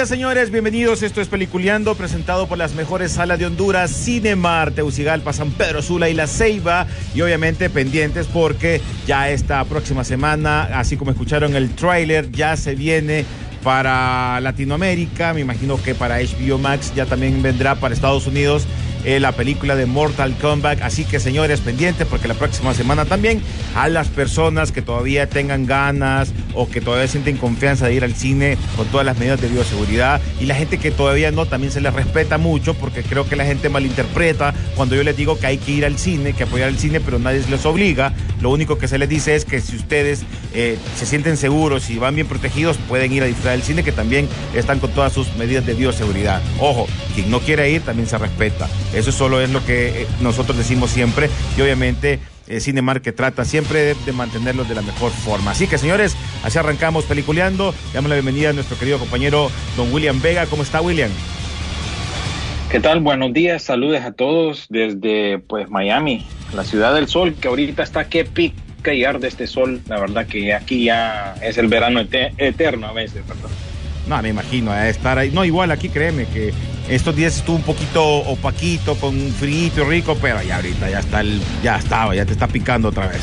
Días, señores. Bienvenidos. Esto es Peliculeando, presentado por las mejores salas de Honduras, Cinemar, Teucigalpa, San Pedro Sula y La Ceiba. Y obviamente pendientes porque ya esta próxima semana, así como escucharon el tráiler, ya se viene para Latinoamérica. Me imagino que para HBO Max ya también vendrá para Estados Unidos eh, la película de Mortal Kombat. Así que, señores, pendientes porque la próxima semana también a las personas que todavía tengan ganas o que todavía sienten confianza de ir al cine con todas las medidas de bioseguridad y la gente que todavía no, también se les respeta mucho porque creo que la gente malinterpreta cuando yo les digo que hay que ir al cine, que apoyar el cine, pero nadie les obliga. Lo único que se les dice es que si ustedes eh, se sienten seguros y van bien protegidos, pueden ir a disfrutar del cine, que también están con todas sus medidas de bioseguridad. Ojo, quien no quiere ir también se respeta. Eso solo es lo que eh, nosotros decimos siempre y obviamente eh, Cinemar que trata siempre de, de mantenerlos de la mejor forma. Así que señores, así arrancamos peliculeando. Damos la bienvenida a nuestro querido compañero don William Vega. ¿Cómo está William? ¿Qué tal? Buenos días, saludos a todos desde pues Miami, la ciudad del sol, que ahorita está que pica y arde este sol. La verdad que aquí ya es el verano ete- eterno a veces, ¿verdad? No, me imagino, estar ahí. No, igual aquí créeme que estos días estuvo un poquito opaquito, con un frío rico, pero ya ahorita ya está el, ya estaba, ya te está picando otra vez.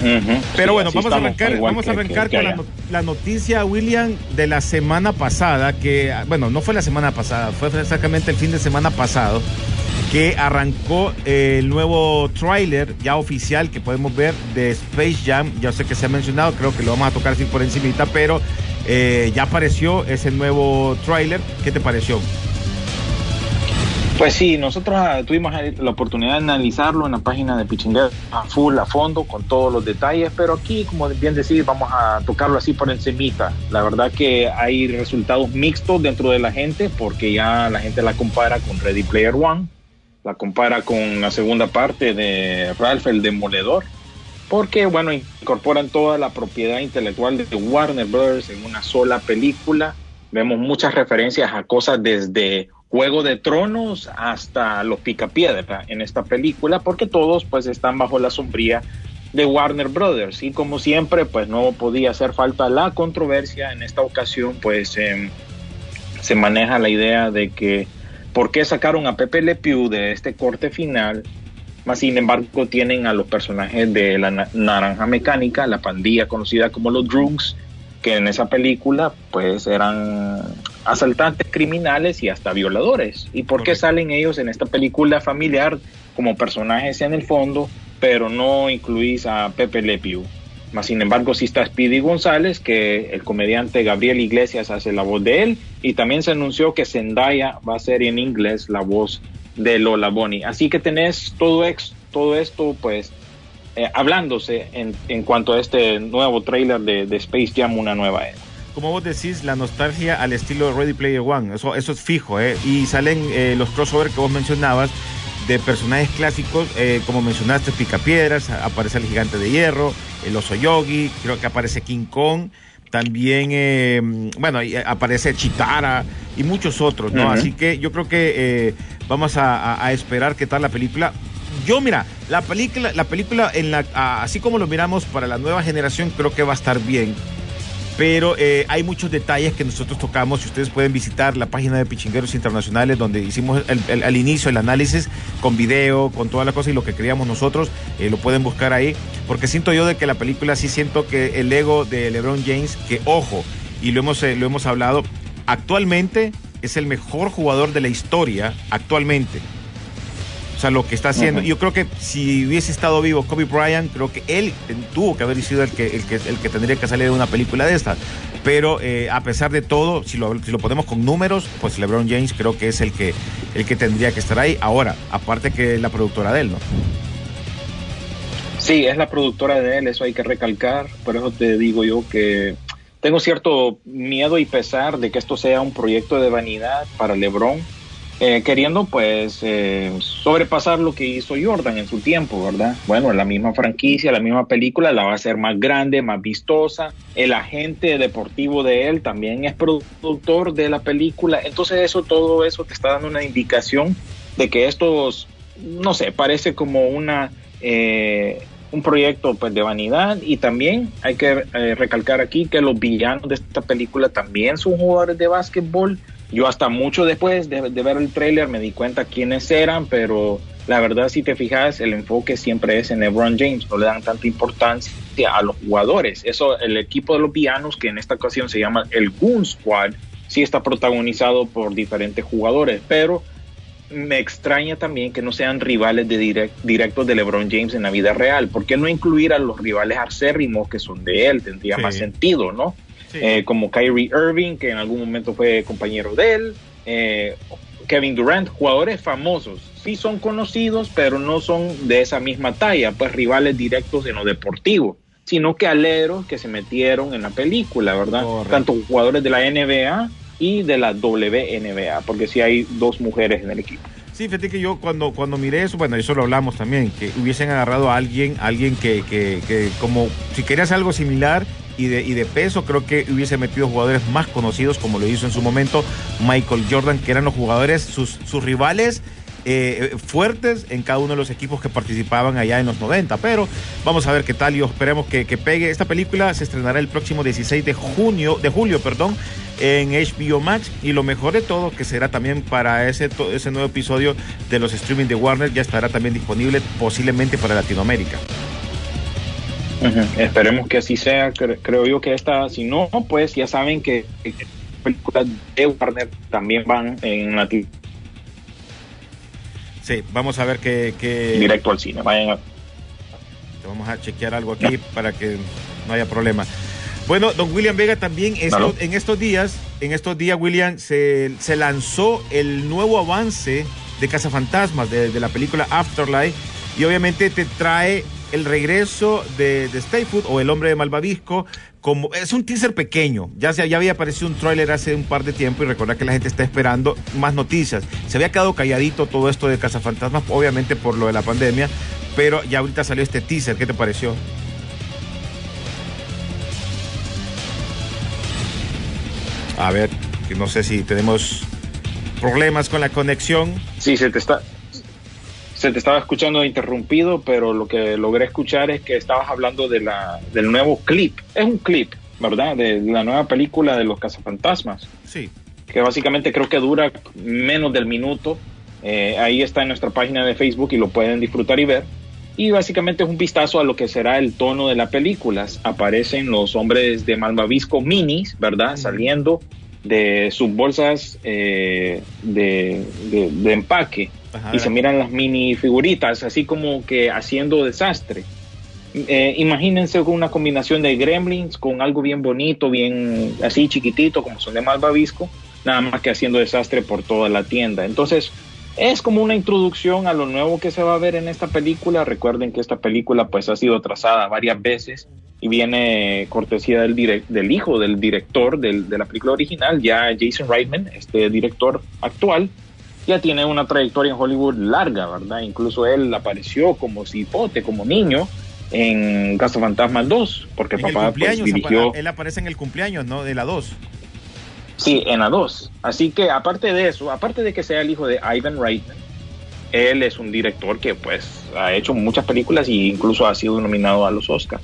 Pero Sí, bueno, vamos a arrancar, vamos a arrancar que- que con la, noticia, William, de la semana pasada, que, bueno, no fue la semana pasada, fue exactamente el fin de semana pasado, que arrancó el nuevo tráiler ya oficial que podemos ver de Space Jam. Ya sé que se ha mencionado, creo que lo vamos a tocar así por encimita, pero eh, ya apareció ese nuevo tráiler. ¿Qué te pareció? Pues sí, nosotros ah, tuvimos la oportunidad de analizarlo en la página de Pichinguero a full, a fondo, con todos los detalles, pero aquí, como bien decir, vamos a tocarlo así por encimita. La verdad que hay resultados mixtos dentro de la gente, porque ya la gente la compara con Ready Player One, la compara con la segunda parte de Ralph el Demoledor, porque, bueno, incorporan toda la propiedad intelectual de Warner Brothers en una sola película. Vemos muchas referencias a cosas desde Juego de Tronos hasta Los Picapiedra en esta película, porque todos pues están bajo la sombría de Warner Brothers. Y como siempre, pues no podía hacer falta la controversia. En esta ocasión, pues em, se maneja la idea de que por qué sacaron a Pepe Le Pew de este corte final, más sin embargo tienen a los personajes de la na- Naranja Mecánica, la pandilla conocida como los Droogs, que en esa película pues eran asaltantes criminales y hasta violadores. ¿Y por qué salen ellos en esta película familiar como personajes en el fondo, pero no incluís a Pepe Le Pew? Más sin embargo, sí está Speedy González, que el comediante Gabriel Iglesias hace la voz de él, y también se anunció que Zendaya va a ser en inglés la voz de Lola Bonnie. Así que tenés todo, ex, todo esto, pues, eh, hablándose en, en cuanto a este nuevo trailer de, de Space Jam, una nueva era. Como vos decís, la nostalgia al estilo Ready Player One, eso, eso es fijo, ¿eh? Y salen eh, los crossover que vos mencionabas de personajes clásicos, eh, como mencionaste, Picapiedras, aparece el gigante de hierro, el oso yogi, creo que aparece King Kong, también, eh, bueno, aparece Chitara y muchos otros, ¿no? Así que yo creo que eh, vamos a, a- a esperar qué tal la película. Yo, mira, la película, la película en la, a- así como lo miramos para la nueva generación, creo que va a estar bien. pero eh, hay muchos detalles que nosotros tocamos. Si ustedes pueden visitar la página de Pichingueros Internacionales, donde hicimos el- el- al inicio el análisis con video, con toda la cosa y lo que queríamos nosotros, eh, lo pueden buscar ahí. Porque siento yo de que la película sí siento que el ego de LeBron James, que ojo, y lo hemos, eh, lo hemos hablado, actualmente es el mejor jugador de la historia, actualmente. O sea, lo que está haciendo. Ujú. Yo creo que si hubiese estado vivo Kobe Bryant, creo que él tuvo que haber sido el que, el que, el que tendría que salir de una película de esta. Pero eh, a pesar de todo, si lo, si lo ponemos con números, pues LeBron James creo que es el que, el que tendría que estar ahí. Ahora, aparte que la productora de él, ¿no? Sí, es la productora de él, eso hay que recalcar. Por eso te digo yo que tengo cierto miedo y pesar de que esto sea un proyecto de vanidad para LeBron, eh, queriendo pues eh, sobrepasar lo que hizo Jordan en su tiempo, ¿verdad? Bueno, la misma franquicia, la misma película la va a hacer más grande, más vistosa. El agente deportivo de él también es productor de la película. Entonces eso, todo eso te está dando una indicación de que estos, no sé, parece como una... eh, un proyecto pues de vanidad y también hay que eh, recalcar aquí que los villanos de esta película también son jugadores de básquetbol. Yo hasta mucho después de, ver el tráiler me di cuenta quiénes eran, pero la verdad si te fijas el enfoque siempre es en LeBron James, no le dan tanta importancia a los jugadores. Eso el equipo de los villanos que en esta ocasión se llama el Goon Squad sí está protagonizado por diferentes jugadores, pero me extraña también que no sean rivales de direct- directos de LeBron James en la vida real. ¿Por qué no incluir a los rivales acérrimos que son de él? Tendría Sí. más sentido, ¿no? Sí. Eh, como Kyrie Irving, que en algún momento fue compañero de él, eh, Kevin Durant, jugadores famosos. Sí son conocidos, pero no son de esa misma talla, pues rivales directos en lo deportivo, sino que aleros que se metieron en la película, ¿verdad? Correcto. Tanto jugadores de la NBA y de la WNBA, porque sí hay dos mujeres en el equipo. Sí, fíjate que yo cuando, cuando miré eso, bueno, eso lo hablamos también, que hubiesen agarrado a alguien, alguien que, que, que como si querías algo similar y de, y de peso, creo que hubiese metido jugadores más conocidos, como lo hizo en su momento Michael Jordan, que eran los jugadores, sus, sus rivales eh, fuertes en cada uno de los equipos que participaban allá en los 90. Pero vamos a ver qué tal y esperemos que, pegue. Esta película se estrenará el próximo 16 de junio, de julio, perdón, en HBO Max. Y lo mejor de todo, que será también para ese, ese nuevo episodio de los streaming de Warner, ya estará también disponible posiblemente para Latinoamérica. Esperemos que así sea. Cre- creo yo que esta, si no, pues ya saben que películas de Warner también van en lati- Sí, vamos a ver que directo al cine. Vayan a- vamos a chequear algo aquí para que no haya problema. Bueno, don William Vega también esto- en estos días, en estos días, William, se, se lanzó el nuevo avance de Cazafantasmas, de, de la película Afterlife, y obviamente te trae el regreso de, de Stay Food o el hombre de Malvavisco. Como, es un teaser pequeño, ya, se, ya había aparecido un tráiler hace un par de tiempo y recordar que la gente está esperando más noticias. Se había quedado calladito todo esto de Cazafantasmas, obviamente por lo de la pandemia, pero ya ahorita salió este teaser, ¿qué te pareció? A ver, que no sé si tenemos problemas con la conexión. Sí, se te está. Se te estaba escuchando interrumpido, pero lo que logré escuchar es que estabas hablando de la, del nuevo clip. Es un clip, ¿verdad? De la nueva película de los cazafantasmas. Sí. que básicamente creo que dura menos del minuto. Eh, ahí está en nuestra página de Facebook y lo pueden disfrutar y ver. Y básicamente es un vistazo a lo que será el tono de la película. Aparecen los hombres de Malvavisco minis, ¿verdad? Saliendo de sus bolsas eh, de, de- de empaque. Ajá, y se miran las mini figuritas, así como que haciendo desastre. Eh, imagínense una combinación de gremlins con algo bien bonito, bien así chiquitito, como son de Malvavisco, nada más que haciendo desastre por toda la tienda. Entonces, es como una introducción a lo nuevo que se va a ver en esta película. Recuerden que esta película pues ha sido trazada varias veces y viene cortesía del, del hijo del director del- de la película original, ya Jason Reitman, este director actual, ya tiene una trayectoria en Hollywood larga, ¿verdad? Incluso él apareció como cipote, como niño, en Cazafantasmas 2, porque En el papá pues, dirigió... él aparece en el cumpleaños, ¿no? De la 2. Sí, en la 2. Así que aparte de eso, aparte de que sea el hijo de Ivan Reitman, él es un director que pues ha hecho muchas películas e incluso ha sido nominado a los Oscars.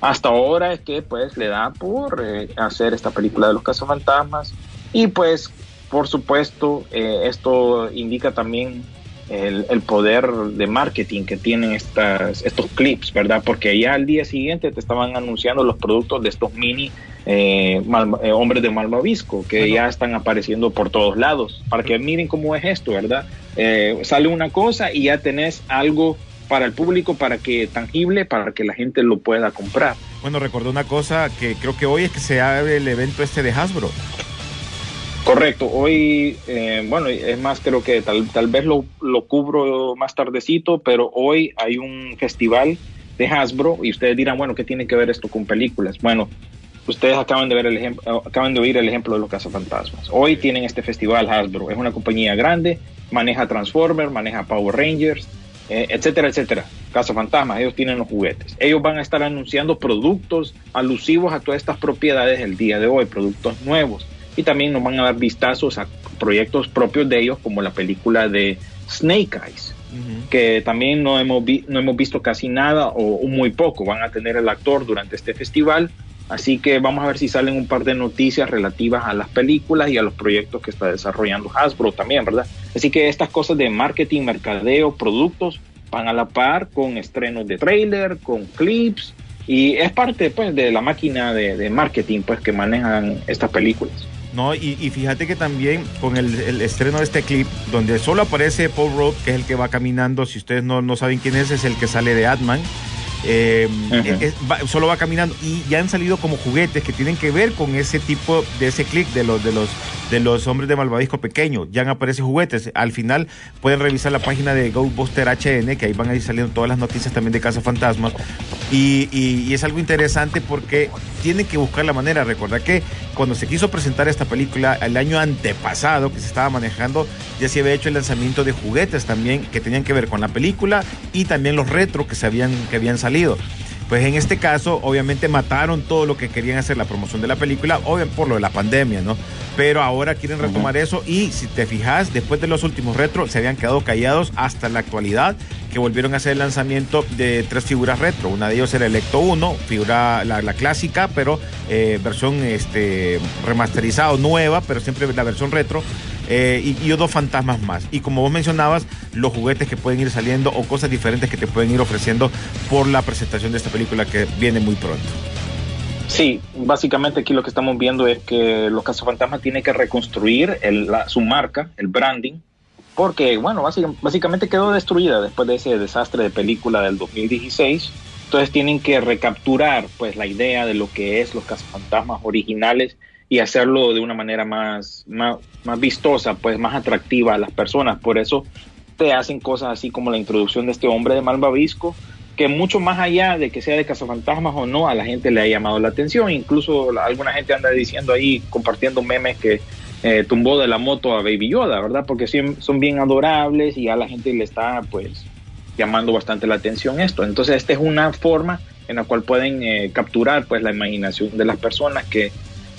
hasta ahora es que pues le da por eh, hacer esta película de los cazafantasmas y pues por supuesto eh, esto indica también el, el poder de marketing que tienen estas, estos clips, ¿verdad? Porque ya al día siguiente te estaban anunciando los productos de estos mini eh, mal- eh, hombres de Malvavisco que ya están apareciendo por todos lados para que miren cómo es esto, ¿verdad? Eh, sale una cosa y ya tenés algo para el público, para que tangible, para que la gente lo pueda comprar. Bueno, recordé una cosa que creo que hoy es que se abre el evento este de Hasbro. Correcto, hoy, eh, bueno, es más, creo que tal, tal vez lo, lo cubro más tardecito, pero hoy hay un festival de Hasbro y ustedes dirán, bueno, ¿qué tiene que ver esto con películas? Bueno, ustedes acaban de ver el ejemplo, acaban de oír el ejemplo de los cazafantasmas. Hoy tienen este festival Hasbro, es una compañía grande, maneja Transformers, maneja Power Rangers, eh, etcétera, etcétera. Cazafantasmas, ellos tienen los juguetes. Ellos van a estar anunciando productos alusivos a todas estas propiedades el día de hoy, productos nuevos. Y también nos van a dar vistazos a proyectos propios de ellos, como la película de Snake Eyes, que también no hemos, vi- no hemos visto casi nada o muy poco. Van a tener el actor durante este festival. Así que vamos a ver si salen un par de noticias relativas a las películas y a los proyectos que está desarrollando Hasbro también, ¿verdad? Así que estas cosas de marketing, mercadeo, productos van a la par con estrenos de trailer, con clips y es parte pues de la máquina de, de marketing pues que manejan estas películas. No, y, y fíjate que también con el, el estreno de este clip, donde solo aparece Paul Rudd, que es el que va caminando, si ustedes no, no saben quién es, es el que sale de Atman. Eh, es- va- solo va caminando y ya han salido como juguetes que tienen que ver con ese tipo de ese clip de los de los de los hombres de malvavisco pequeño ya han aparecido juguetes al final pueden revisar la página de Ghostbuster HN que ahí van a ir saliendo todas las noticias también de Casa Fantasmas y, y- y es algo interesante porque tienen que buscar la manera. Recordar que cuando se quiso presentar esta película el año antepasado que se estaba manejando, ya se había hecho el lanzamiento de juguetes también que tenían que ver con la película y también los retro que, se habían, que habían salido. Pues en este caso, obviamente mataron todo lo que querían hacer la promoción de la película, obviamente por lo de la pandemia, ¿no? Pero ahora quieren retomar eso y si te fijas, después de los últimos retro se habían quedado callados hasta la actualidad, que volvieron a hacer el lanzamiento de tres figuras retro. Una de ellos era el Ecto 1, figura la, la clásica, pero eh, versión este, remasterizada, nueva, pero siempre la versión retro. Eh, y, y fantasmas más. Y como vos mencionabas, los juguetes que pueden ir saliendo o cosas diferentes que te pueden ir ofreciendo por la presentación de esta película que viene muy pronto. Sí, básicamente aquí lo que estamos viendo es que los cazafantasmas tienen que reconstruir el- la- su marca, el branding, porque, bueno, básica- básicamente quedó destruida después de ese desastre de película del 2016. Entonces tienen que recapturar pues la idea de lo que es los cazafantasmas originales y hacerlo de una manera más, más, más vistosa, pues más atractiva a las personas. Por eso te hacen cosas así como la introducción de este hombre de Malvavisco, que mucho más allá de que sea de cazafantasmas o no, a la gente le ha llamado la atención. Incluso alguna gente anda diciendo ahí, compartiendo memes que eh, tumbó de la moto a Baby Yoda, ¿verdad? Porque son bien adorables y a la gente le está pues llamando bastante la atención esto. Entonces esta es una forma en la cual pueden eh, capturar pues la imaginación de las personas que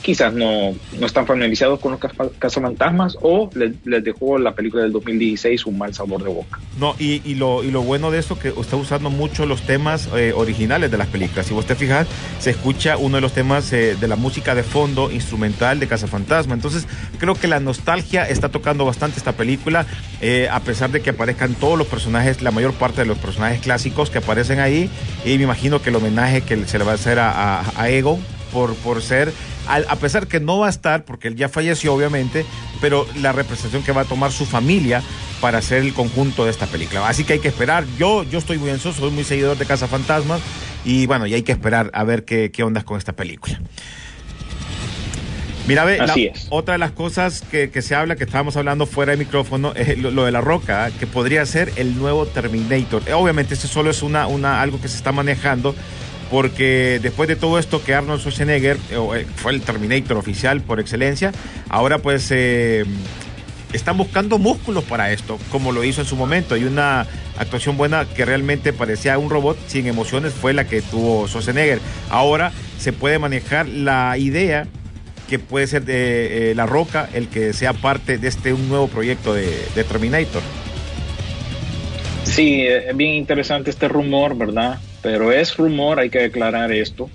quizás no, no están familiarizados con los caza- cazafantasmas o les, dejó la película del 2016 un mal sabor de boca. No, y, y lo, y lo bueno de esto que está usando mucho los temas eh, originales de las películas. Si vos te fijas, se escucha uno de los temas eh, de la música de fondo instrumental de Cazafantasma. Entonces, creo que la nostalgia está tocando bastante esta película, eh, a pesar de que aparezcan todos los personajes, la mayor parte de los personajes clásicos que aparecen ahí. Y me imagino que el homenaje que se le va a hacer a, a, a Ego por, por ser, al- a pesar que no va a estar, porque él ya falleció obviamente, pero la representación que va a tomar su familia para hacer el conjunto de esta película. Así que hay que esperar. Yo, yo estoy muy ansioso, soy muy seguidor de Casa Fantasmas y bueno, y hay que esperar a ver qué, qué ondas con esta película. Mira, ve, la- otra de las cosas que, que se habla, que estábamos hablando fuera de micrófono, es lo, lo de la roca, que podría ser el nuevo Terminator. Eh, Obviamente, esto solo es una, una, algo que se está manejando, porque después de todo esto que Arnold Schwarzenegger eh, eh, fue el Terminator oficial por excelencia, ahora pues eh, están buscando músculos para esto, como lo hizo en su momento. Y una actuación buena que realmente parecía un robot sin emociones fue la que tuvo Schwarzenegger. Ahora se puede manejar la idea que puede ser de La Roca el que sea parte de este un nuevo proyecto de, Terminator. Sí, es bien interesante este rumor, ¿verdad? Pero es rumor, hay que declarar esto.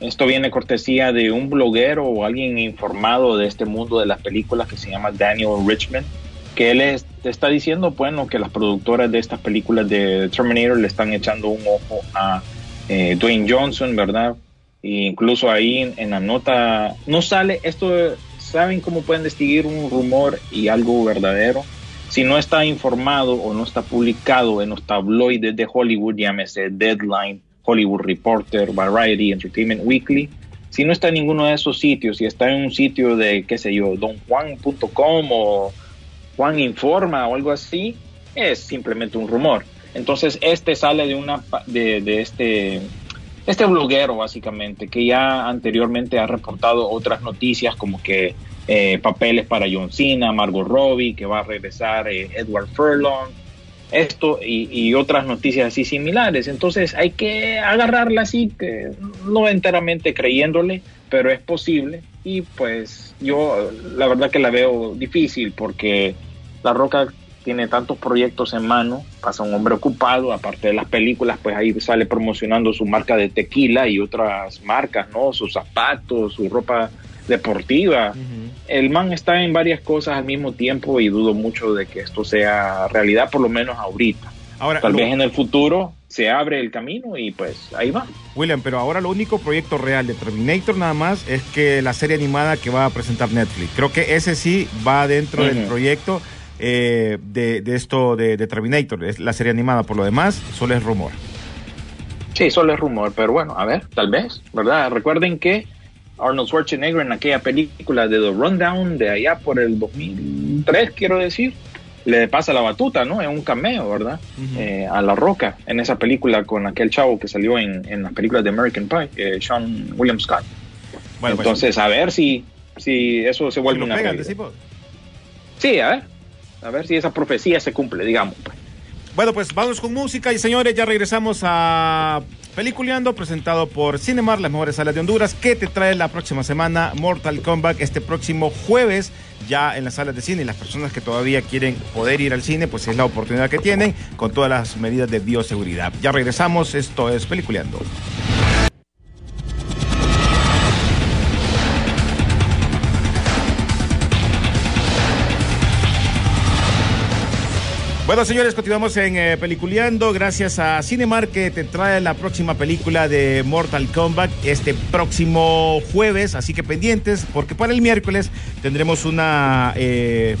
Esto viene cortesía de un bloguero o alguien informado de este mundo de las películas que se llama Daniel Richmond, que él es- está diciendo, bueno, que las productoras de estas películas de Terminator le están echando un ojo a eh, Dwayne Johnson, ¿verdad? E incluso ahí en, en la nota no sale esto, ¿saben cómo pueden distinguir un rumor y algo verdadero? Si no está informado o no está publicado en los tabloides de Hollywood, llámese Deadline, Hollywood Reporter, Variety, Entertainment Weekly, si no está en ninguno de esos sitios, si está en un sitio de, qué sé yo, donjuan.com o Juan Informa o algo así, es simplemente un rumor. Entonces, este sale de una de este este bloguero básicamente que ya anteriormente ha reportado otras noticias como que eh, papeles para John Cena, Margot Robbie, que va a regresar eh, Edward Furlong, esto y, y otras noticias así similares. Entonces hay que agarrarla así, que no enteramente creyéndole, pero es posible. Y pues yo la verdad que la veo difícil porque La Roca tiene tantos proyectos en mano, pasa un hombre ocupado, aparte de las películas, pues ahí sale promocionando su marca de tequila y otras marcas, ¿no? Sus zapatos, su ropa deportiva. El man está en varias cosas al mismo tiempo y dudo mucho de que esto sea realidad, por lo menos ahorita. Ahora, Tal lo- vez en el futuro se abre el camino y pues ahí va. William, pero ahora lo único proyecto real de Terminator nada más es que la serie animada que va a presentar Netflix. Creo que ese sí va dentro del proyecto eh, de, de esto de, de Terminator. Es la serie animada. Por lo demás, solo es rumor. Sí, solo es rumor, pero bueno, a ver, tal vez, ¿verdad? Recuerden que Arnold Schwarzenegger en aquella película de The Rundown de allá por el 2003, quiero decir, le pasa la batuta, ¿no? Es un cameo, ¿verdad? Eh, a La Roca, en esa película con aquel chavo que salió en, en las películas de American Pie, eh, Sean William Scott. Bueno, pues, Entonces, a ver si, si eso se vuelve una pegan. Sí, a ver. A ver si esa profecía se cumple, digamos. pues. Bueno, pues vamos con música y señores, ya regresamos a Peliculeando, presentado por Cinemar, las mejores salas de Honduras, que te trae la próxima semana Mortal Kombat este próximo jueves, ya en las salas de cine. Y las personas que todavía quieren poder ir al cine, pues es la oportunidad que tienen con todas las medidas de bioseguridad. Ya regresamos, esto es Peliculeando. Bueno, señores, continuamos en eh, Peliculeando. Gracias a Cinemar que te trae la próxima película de Mortal Kombat este próximo jueves. Así que pendientes, porque para el miércoles tendremos una eh,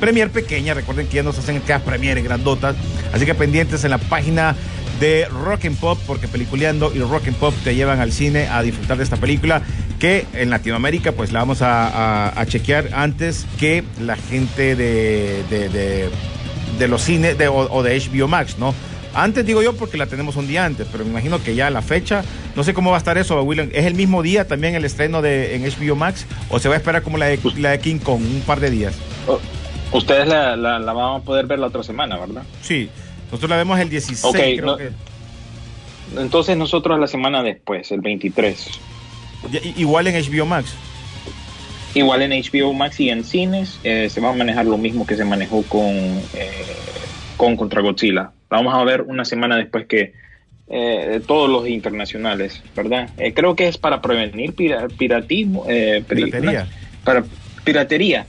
premier pequeña. Recuerden que ya nos hacen cada premier grandotas. Así que pendientes en la página de Rock Pop, porque Peliculeando y Rock Pop te llevan al cine a disfrutar de esta película que en Latinoamérica pues la vamos a, chequear antes que la gente de- de- de los cines de, o, o de HBO Max, ¿no? Antes digo yo porque la tenemos un día antes, pero me imagino que ya la fecha, no sé cómo va a estar eso, William. ¿Es el mismo día también el estreno de en HBO Max o se va a esperar como la de, la de King Kong, un par de días? Oh, Ustedes la, la, la van a poder ver la otra semana, ¿verdad? Sí, nosotros la vemos el 16, Ok, creo no- que. Entonces nosotros la semana después, el 23. Ya- i- Igual en HBO Max. Igual en HBO Max y en cines eh, se va a manejar lo mismo que se manejó con, eh, con Contra Godzilla. La vamos a ver una semana después que eh, todos los internacionales, ¿verdad? Eh, creo que es para prevenir pira- piratismo, eh, Piratería. para piratería.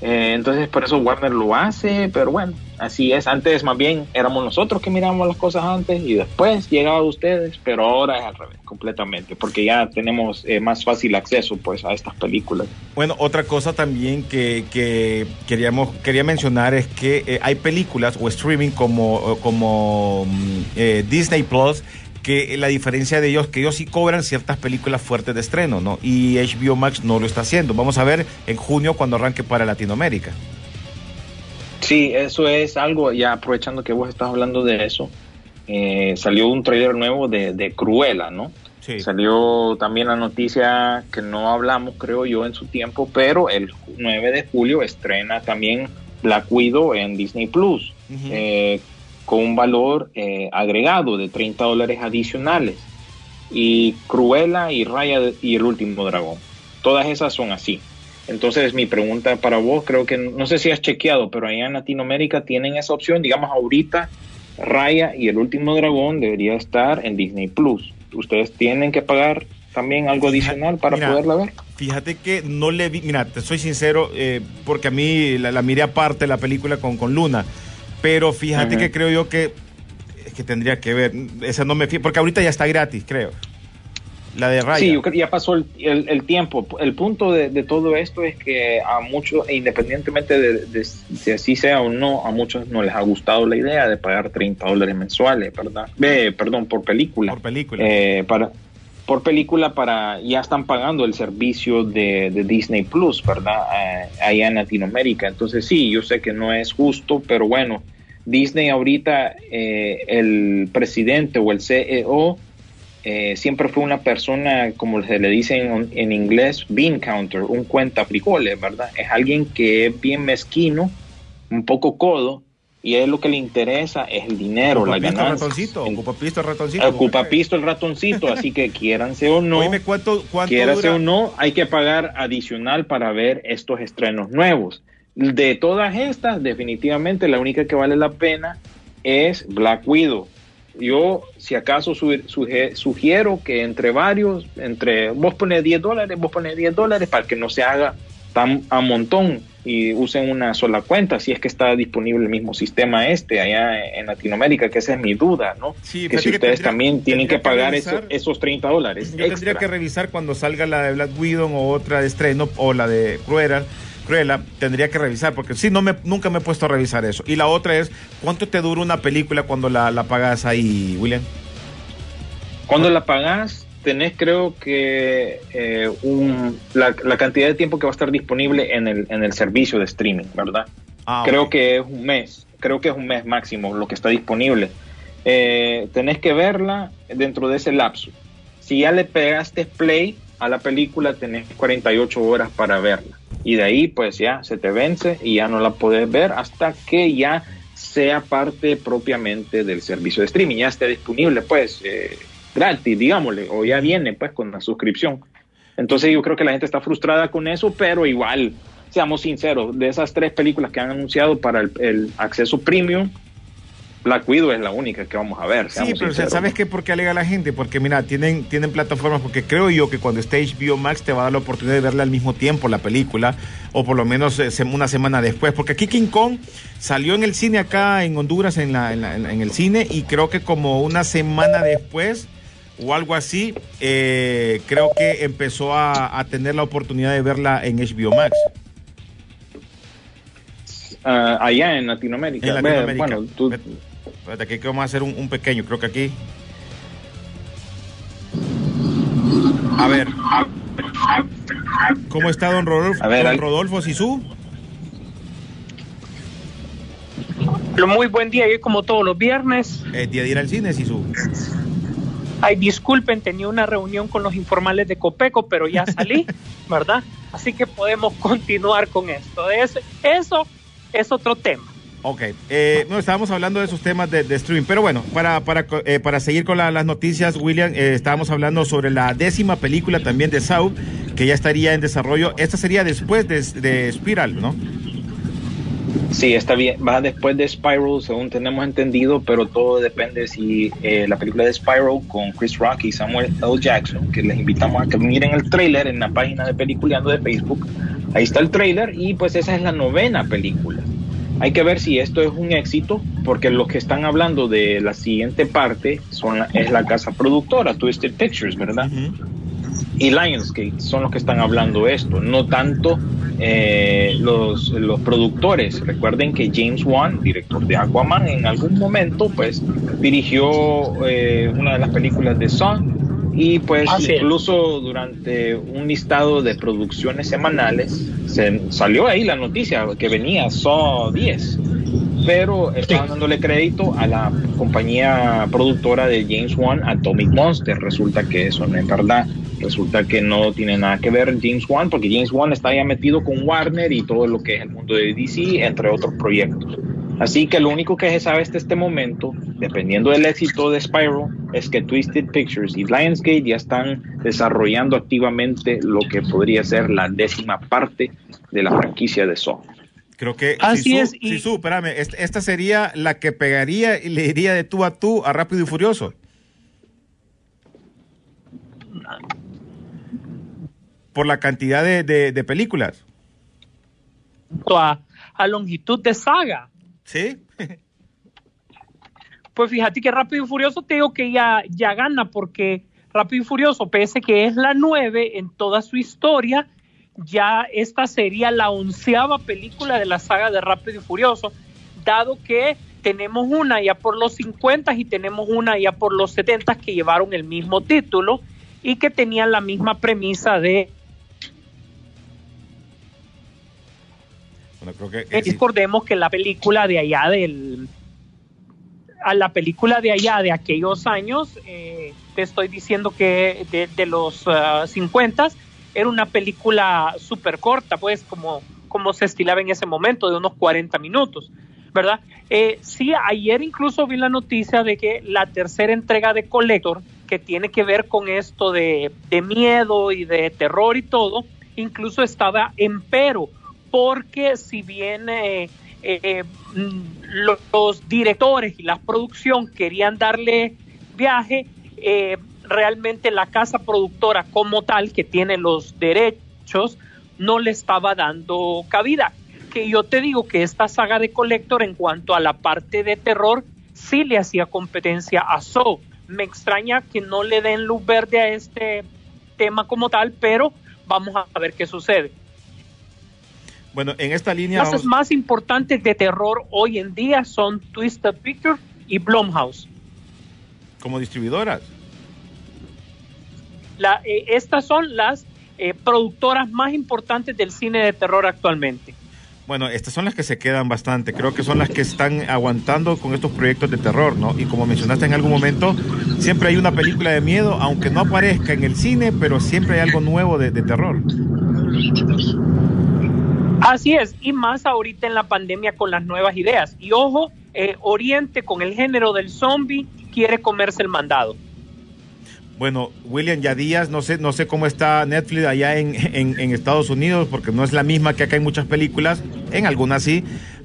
Eh, entonces por eso Warner lo hace, pero bueno, así es. Antes más bien éramos nosotros que mirábamos las cosas antes y después llegaba a ustedes, pero ahora es al revés, completamente, porque ya tenemos eh, más fácil acceso pues a estas películas. Bueno, otra cosa también que, que queríamos, quería mencionar es que eh, hay películas o streaming como, como mm, eh, Disney Plus que la diferencia de ellos que ellos sí cobran ciertas películas fuertes de estreno, ¿no? Y HBO Max no lo está haciendo. Vamos a ver en junio cuando arranque para Latinoamérica. Sí, eso es algo, ya aprovechando que vos estás hablando de eso, eh, salió un trailer nuevo de, de Cruella, ¿no? Sí. Salió también la noticia que no hablamos, creo yo, en su tiempo, pero el 9 de julio estrena también Black Widow en Disney Plus, eh, con un valor eh, agregado de 30 dólares adicionales. Y Cruella y Raya y el último dragón. Todas esas son así. Entonces mi pregunta para vos, creo que no sé si has chequeado, pero allá en Latinoamérica tienen esa opción, digamos ahorita Raya y el último dragón debería estar en Disney Plus. Ustedes tienen que pagar también algo adicional para Mira, poderla ver. Fíjate que no le vi, mira, te soy sincero, eh, porque a mí la, la miré aparte la película con, con Luna, pero fíjate que creo yo que es que tendría que ver, esa no me fío, porque ahorita ya está gratis, creo. La de Raya. Sí, yo creo que ya pasó el, el- el tiempo. El punto de, de todo esto es que a muchos, e independientemente de, de si así sea o no, a muchos no les ha gustado la idea de pagar 30 dólares mensuales, ¿verdad? Eh, perdón, por película. Por película. Eh, para, por película para, ya están pagando el servicio de, de Disney Plus, ¿verdad? Eh, allá en Latinoamérica. Entonces sí, yo sé que no es justo, pero bueno, Disney ahorita, eh, el presidente o el CEO eh, siempre fue una persona, como se le dice en, en inglés, bean counter, un cuenta frijoles, ¿verdad? Es alguien que es bien mezquino, un poco codo, y él lo que le interesa es el dinero, la pisto ganancia. ratoncito, ocupa pisto ratoncito. Ocupa pisto el ratoncito, así que quiéranse o no, Oíme, ¿cuánto, cuánto quiérase dura? o no, hay que pagar adicional para ver estos estrenos nuevos. De todas estas, definitivamente la única que vale la pena es Black Widow. Yo, si acaso, sugiero que entre varios, entre vos pones 10 dólares, vos pones 10 dólares para que no se haga tan a montón y usen una sola cuenta, si es que está disponible el mismo sistema este allá en Latinoamérica, que esa es mi duda, ¿no? Sí, que si que ustedes tendría- también tienen que pagar revisar. esos, esos 30 dólares. Yo tendría que revisar cuando salga la de Black Widow o otra de estreno o la de Cruella. Cruella, tendría que revisar, porque sí, no me, nunca me he puesto a revisar eso. Y la otra es, ¿cuánto te dura una película cuando la, la pagas ahí, William? Cuando la pagas, tenés creo que eh, un, la, la cantidad de tiempo que va a estar disponible en el, en el servicio de streaming, ¿verdad? Ah, creo que es un mes, creo que es un mes máximo lo que está disponible. Eh, tenés que verla dentro de ese lapso. Si ya le pegaste play a la película, tenés 48 horas para verla. Y de ahí, pues ya se te vence y ya no la podés ver hasta que ya sea parte propiamente del servicio de streaming, ya esté disponible, pues, eh, gratis, digámosle, o ya viene, pues, con la suscripción. Entonces yo creo que la gente está frustrada con eso, pero igual, seamos sinceros, de esas tres películas que han anunciado para el acceso premium, Black Widow es la única que vamos a ver. Sí, pero sinceros, ¿sabes qué? ¿Por qué alega la gente? Porque mira, tienen, tienen plataformas, porque creo yo que cuando esté HBO Max te va a dar la oportunidad de verla al mismo tiempo la película, o por lo menos eh, una semana después, porque aquí King Kong salió en el cine acá en Honduras, en, la, en, la- en la- en el cine, y creo que como una semana después o algo así, eh, creo que empezó a, a tener la oportunidad de verla en HBO Max. Ah, allá en Latinoamérica. En Latinoamérica. Bueno, tú- Espérate, aquí que vamos a hacer un, un pequeño, creo que aquí. A ver. ¿Cómo está don Rodolfo? A ver, don Rodolfo Sisu? Lo muy buen día, yo como todos los viernes. Eh, día de ir al cine, Sisu. Ay, disculpen, tenía una reunión con los informales de Copeco, pero ya salí, ¿verdad? Así que podemos continuar con esto. Eso, eso es otro tema. Ok, eh, no, estábamos hablando de esos temas de, streaming, pero bueno, para, para, eh, para seguir con la- las noticias, William, eh, estábamos hablando sobre la décima película también de Saw, que ya estaría en desarrollo. Esta sería después de, de Spiral, ¿no? Sí, está bien. Va después de Spiral, según tenemos entendido, pero todo depende si eh, la película de Spiral con Chris Rock y Samuel L. Jackson, que les invitamos a que miren el trailer en la página de Peliculeando de Facebook. Ahí está el trailer y pues esa es la novena película. Hay que ver si esto es un éxito, porque los que están hablando de la siguiente parte son la- es la casa productora, Twisted Pictures, ¿verdad? y Lionsgate son los que están hablando esto, no tanto eh, los, los productores. Recuerden que James Wan, director de Aquaman, en algún momento pues dirigió eh, una de las películas de Saw y pues incluso durante un listado de producciones semanales se salió ahí la noticia que venía Saw 10 pero estaban dándole crédito a la compañía productora de James Wan, Atomic Monster. Resulta que eso no es verdad. Resulta que no tiene nada que ver James Wan, porque James Wan está ya metido con Warner y todo lo que es el mundo de DC, entre otros proyectos. Así que lo único que se sabe hasta este momento, dependiendo del éxito de Spyro, es que Twisted Pictures y Lionsgate ya están desarrollando activamente lo que podría ser la décima parte de la franquicia de Saw. Creo que. Así Sisu- es, y- Sisu, espérame, est- esta sería la que pegaría y le iría de tú a tú a Rápido y Furioso. Por la cantidad de, de- de películas. a, a longitud de saga. ¿Sí? Pues fíjate que Rápido y Furioso te digo que ya, ya gana porque Rápido y Furioso, pese que es la nueve en toda su historia, ya esta sería la onceava película de la saga de Rápido y Furioso, dado que tenemos una ya por los 50 y tenemos una ya por los 70 que llevaron el mismo título y que tenían la misma premisa de Bueno, creo que. que sí. recordemos que la película de allá del a la película de allá de aquellos años eh, te estoy diciendo que de, de los ah, 50 era una película súper corta pues como como se estilaba en ese momento de unos 40 minutos verdad eh, sí ayer incluso vi la noticia de que la tercera entrega de Collector que tiene que ver con esto de, de miedo y de terror y todo incluso estaba en pero porque si bien eh, eh, mm, lo- los directores y la producción querían darle viaje, eh, realmente la casa productora como tal, que tiene los derechos, no le estaba dando cabida. Que yo te digo que esta saga de Collector en cuanto a la parte de terror, sí le hacía competencia a Saw. Me extraña que no le den luz verde a este tema como tal, pero vamos a ver qué sucede. Bueno, en esta línea. Las vamos- más importantes de terror hoy en día son Twisted Picture y Blumhouse. como distribuidoras. La, eh, estas son las eh, productoras más importantes del cine de terror actualmente. Bueno, estas son las que se quedan bastante. Creo que son las que están aguantando con estos proyectos de terror, ¿no? Y como mencionaste en algún momento, siempre hay una película de miedo, aunque no aparezca en el cine, pero siempre hay algo nuevo de, de terror. Así es, y más ahorita en la pandemia con las nuevas ideas. Y ojo, eh, Oriente con el género del zombie quiere comerse el mandado. Bueno, William Yadías, no sé, no sé cómo está Netflix allá en, en- Estados Unidos, porque no es la misma que acá en muchas películas, en algunas sí.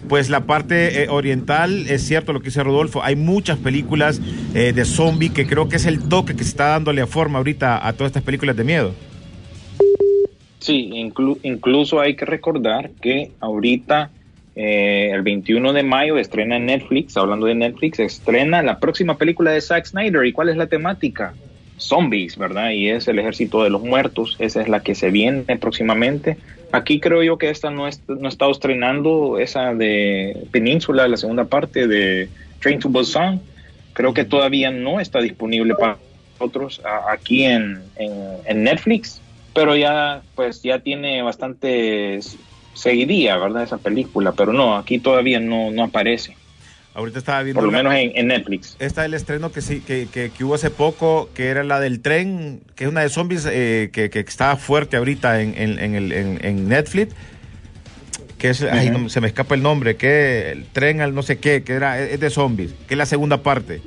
Pues la parte eh, oriental, es cierto lo que dice Rodolfo, hay muchas películas eh, de zombie que creo que es el toque que se está dándole a forma ahorita a todas estas películas de miedo. Sí, inclu- incluso hay que recordar que ahorita, eh, el 21 de mayo, estrena en Netflix, hablando de Netflix, estrena la próxima película de Zack Snyder. ¿Y cuál es la temática? Zombies, ¿verdad? Y es el ejército de los muertos. Esa es la que se viene próximamente. Aquí creo yo que esta no, es- no estado estrenando esa de Península, la segunda parte de Train to Busan. Creo que todavía no está disponible para nosotros aquí en, en Netflix pero ya pues ya tiene bastante seguidía, ¿verdad? Esa película, pero no, aquí todavía no, no aparece, Ahorita estaba viendo... por lo menos en, en Netflix. Está el estreno que sí que, que, que hubo hace poco, que era la del tren, que es una de zombies eh, que, que está fuerte ahorita en, en, en el, en, en Netflix. Que es, ay, no, se me escapa el nombre, que el tren al no sé qué, que era, es de zombies, que es la segunda parte.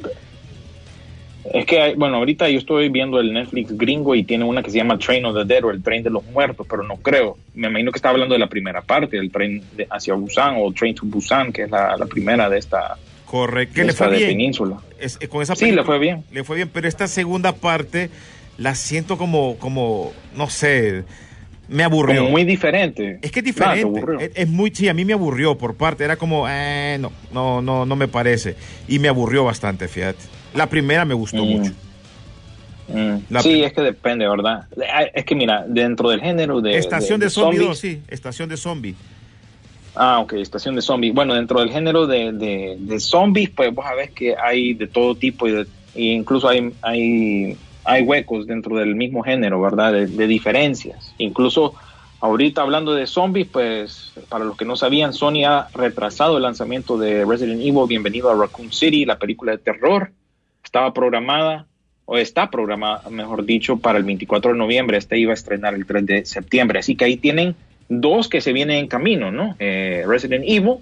Es que, hay- bueno, ahorita yo estoy viendo el Netflix gringo y tiene una que se llama Train of the Dead o el tren de los muertos, pero no creo. Me imagino que está hablando de la primera parte, el tren de- hacia Busan o Train to Busan, que es la, la primera de esta, Correcto, que le fue bien. Península. Es- eh, con esa Sí, le fue bien. Le fue bien, pero esta segunda parte la siento como, como no sé, me aburrió. Como muy diferente. Es que es Ah, te diferente. aburrió. es, es muy, sí, a mí me aburrió por parte. Era como, eh, no, no, no, no me parece. Y me aburrió bastante, fíjate. La primera me gustó Mm. mucho. Mm, sí, es que depende, ¿verdad? Eh, Es que mira, dentro del género de... Estación de- de, de Zombie zombies- 2, sí. Estación de Zombie. Ah, ok, estación de zombies. Bueno, dentro del género de, de, de zombies, pues vos sabés que hay de todo tipo y, de- y incluso hay, hay, hay huecos dentro del mismo género, ¿verdad? De, de diferencias. Incluso ahorita hablando de zombies, pues para los que no sabían, Sony ha retrasado el lanzamiento de Resident Evil, Bienvenido a Raccoon City, la película de terror. Estaba programada, o está programada, mejor dicho, para el 24 de noviembre. Este iba a estrenar el 3 de septiembre. Así que ahí tienen dos que se vienen en camino, ¿no? Eh, Resident Evil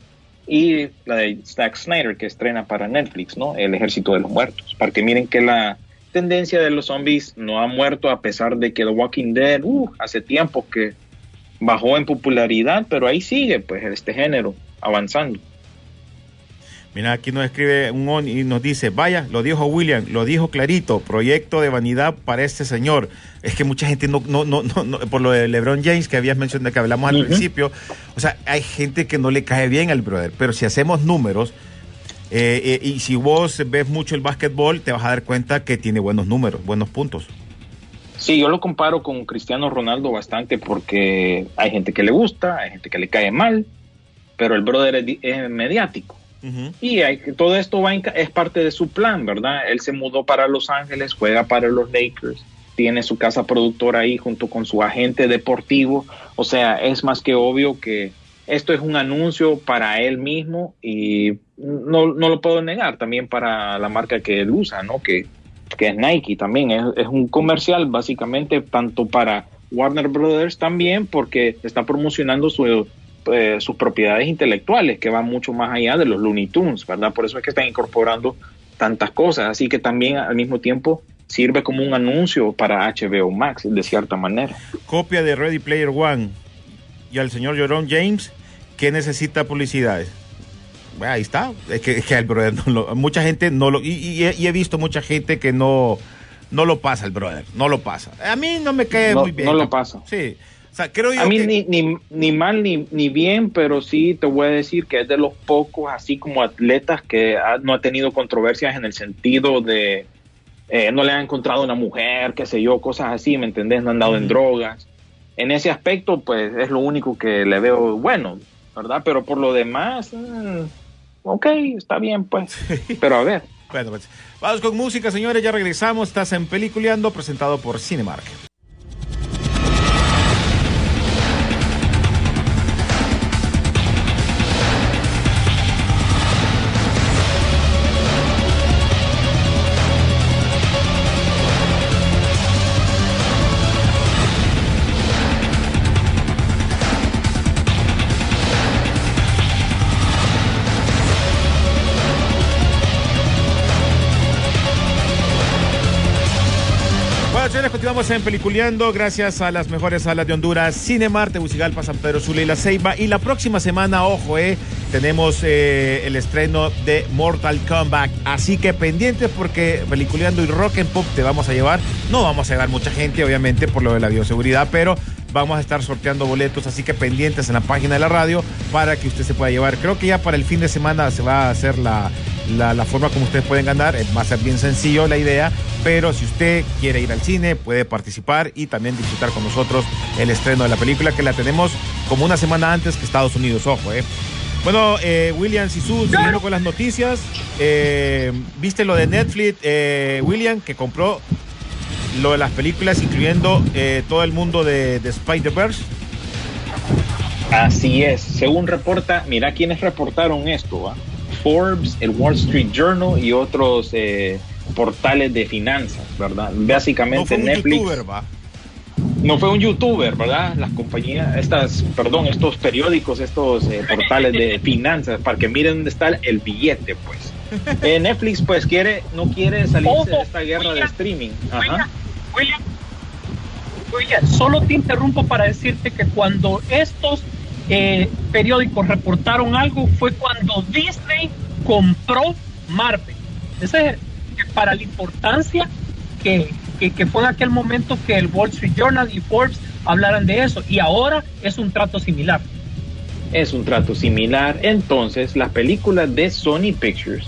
y la de Zack Snyder que estrena para Netflix, ¿no? El Ejército de los Muertos. Para que miren que la tendencia de los zombies no ha muerto a pesar de que The Walking Dead, uh, hace tiempo que, bajó en popularidad, pero ahí sigue pues este género avanzando. Mira, aquí nos escribe un on y nos dice, vaya, lo dijo William, lo dijo clarito, proyecto de vanidad para este señor. Es que mucha gente no, no, no, no, no- por lo de LeBron James que habías mencionado, que hablamos al principio, o sea, hay gente que no le cae bien al brother, pero si hacemos números, eh, eh, y si vos ves mucho el básquetbol, te vas a dar cuenta que tiene buenos números, buenos puntos. Sí, yo lo comparo con Cristiano Ronaldo bastante porque hay gente que le gusta, hay gente que le cae mal, pero el brother es mediático. Y todo esto va en es parte de su plan, ¿verdad? Él se mudó para Los Ángeles, juega para los Lakers, tiene su casa productora ahí junto con su agente deportivo. O sea, es más que obvio que esto es un anuncio para él mismo y no, no lo puedo negar también para la marca que él usa, ¿no? Que, que es Nike también. Es, es un comercial básicamente tanto para Warner Brothers también porque está promocionando su, eh, sus propiedades intelectuales que van mucho más allá de los Looney Tunes, ¿verdad? Por eso es que están incorporando tantas cosas. Así que también al mismo tiempo sirve como un anuncio para HBO Max, de cierta manera. Copia de Ready Player One y al señor Jerome James, que necesita publicidades. Bueno, ahí está. Es que, es que el brother no lo- mucha gente no lo. Y, y he, y he visto mucha gente que no, no lo pasa el brother. No lo pasa. A mí no me cae No- muy bien. no lo pasa. Sí. O sea, creo yo A mí que- ni, ni, ni mal ni, ni bien, pero sí te voy a decir que es de los pocos, así como atletas, que ha- no ha tenido controversias en el sentido de eh, no le han encontrado una mujer, qué sé yo, cosas así, ¿me entendés? No han dado en drogas. En ese aspecto, pues es lo único que le veo bueno, ¿verdad? Pero por lo demás, mm, ok, está bien, pues. Pero a ver. Bueno, pues, vamos con música, señores. Ya regresamos. Estás en Peliculeando, presentado por Cinemark. Continuamos en Peliculeando gracias a las mejores salas de Honduras, Cinemar, Tegucigalpa, San Pedro Sula y La Ceiba. Y la próxima semana, ojo, eh, tenemos eh, el estreno de Mortal Kombat. Así que pendientes porque Peliculeando y Rock and Pop te vamos a llevar. No vamos a llevar mucha gente, obviamente, por lo de la bioseguridad, pero vamos a estar sorteando boletos, así que pendientes en la página de la radio para que usted se pueda llevar. Creo que ya para el fin de semana se va a hacer la, la, forma como ustedes pueden ganar. Eh, Va a ser bien sencillo la idea, pero si usted quiere ir al cine, puede participar y también disfrutar con nosotros el estreno de la película que la tenemos como una semana antes que Estados Unidos. Ojo, eh. Bueno, eh, William Sisu, siguiendo con las noticias, eh, ¿viste lo de Netflix, eh, William, que compró lo de las películas, incluyendo eh, todo el mundo de, de Spider-Verse? Así es, según reporta, mira quiénes reportaron esto, ¿va? Forbes, el Wall Street Journal y otros eh, portales de finanzas, ¿verdad? Básicamente No fue un Netflix. youtuber, va. No fue un youtuber, ¿verdad? Las compañías, estas, perdón, estos periódicos, estos eh, portales de finanzas, para que miren dónde está el billete, pues. Eh, Netflix, pues, quiere, no quiere salirse de esta guerra de streaming. Ajá. William, William, solo te interrumpo para decirte que cuando estos eh, periódicos reportaron algo fue cuando Disney compró Marvel. Ese es para la importancia que, que, que fue en aquel momento que el Wall Street Journal y Forbes hablaran de eso. Y ahora es un trato similar. es un trato similar. Entonces, las películas de Sony Pictures,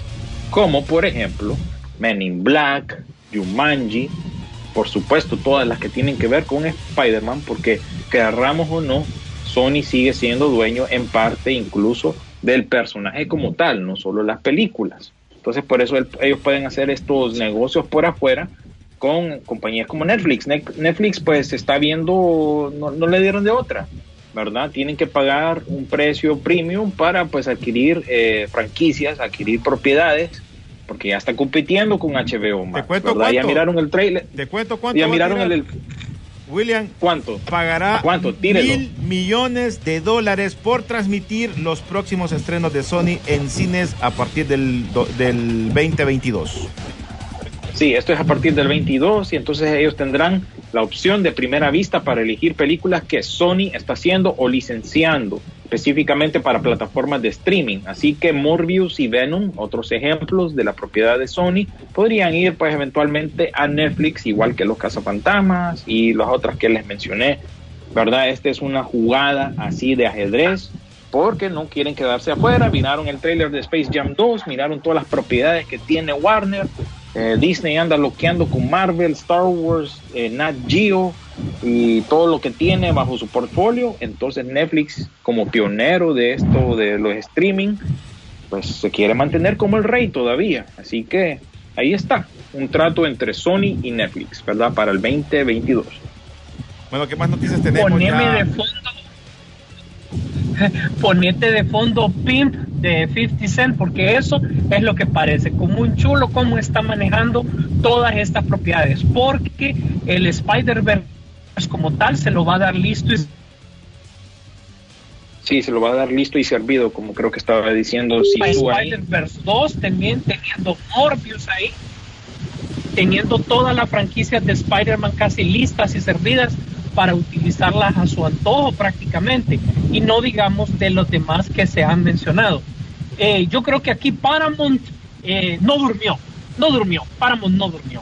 como por ejemplo Men in Black, Jumanji, por supuesto, todas las que tienen que ver con Spider-Man, porque querramos o no, Sony sigue siendo dueño en parte incluso del personaje como tal, no solo las películas. Entonces, por eso el- ellos pueden hacer estos negocios por afuera con compañías como Netflix. Ne- Netflix, pues, está viendo, no, no le dieron de otra. ¿verdad? Tienen que pagar un precio premium para pues adquirir eh, franquicias, adquirir propiedades, porque ya está compitiendo con HBO Max, cuento ¿verdad? Ya cuánto. miraron el trailer, ¿Te cuento cuánto? ya miraron el- William ¿cuánto? pagará ¿Cuánto? Tírelo. mil millones de dólares por transmitir los próximos estrenos de Sony en cines a partir del, del 2022. Sí, esto es a partir del 22 y entonces ellos tendrán la opción de primera vista para elegir películas que Sony está haciendo o licenciando específicamente para plataformas de streaming. Así que Morbius y Venom, otros ejemplos de la propiedad de Sony, podrían ir pues eventualmente a Netflix, igual que los cazafantasmas y las otras que les mencioné. ¿Verdad? Esta es una jugada así de ajedrez porque no quieren quedarse afuera. Miraron el trailer de Space Jam 2, miraron todas las propiedades que tiene Warner. Eh, Disney anda bloqueando con Marvel, Star Wars, eh, Nat Geo y todo lo que tiene bajo su portfolio. Entonces Netflix, como pionero de esto de los streaming, pues se quiere mantener como el rey todavía. Así que ahí está, un trato entre Sony y Netflix, ¿verdad? Para el 2022. Bueno, ¿qué más noticias tenemos? Poneme ya? de fondo. Ponete de fondo Pimp de 50 Cent, porque eso es lo que parece, como un chulo cómo está manejando todas estas propiedades, porque el Spider-Verse como tal se lo va a dar listo y Sí, se lo va a dar listo y servido, como creo que estaba diciendo. Si Spider-Verse 2 también teniendo Morbius ahí, teniendo toda la franquicia de Spider-Man casi listas y servidas para utilizarlas a su antojo prácticamente, y no digamos de los demás que se han mencionado. Eh, yo creo que aquí Paramount eh, no durmió, no durmió, Paramount no durmió.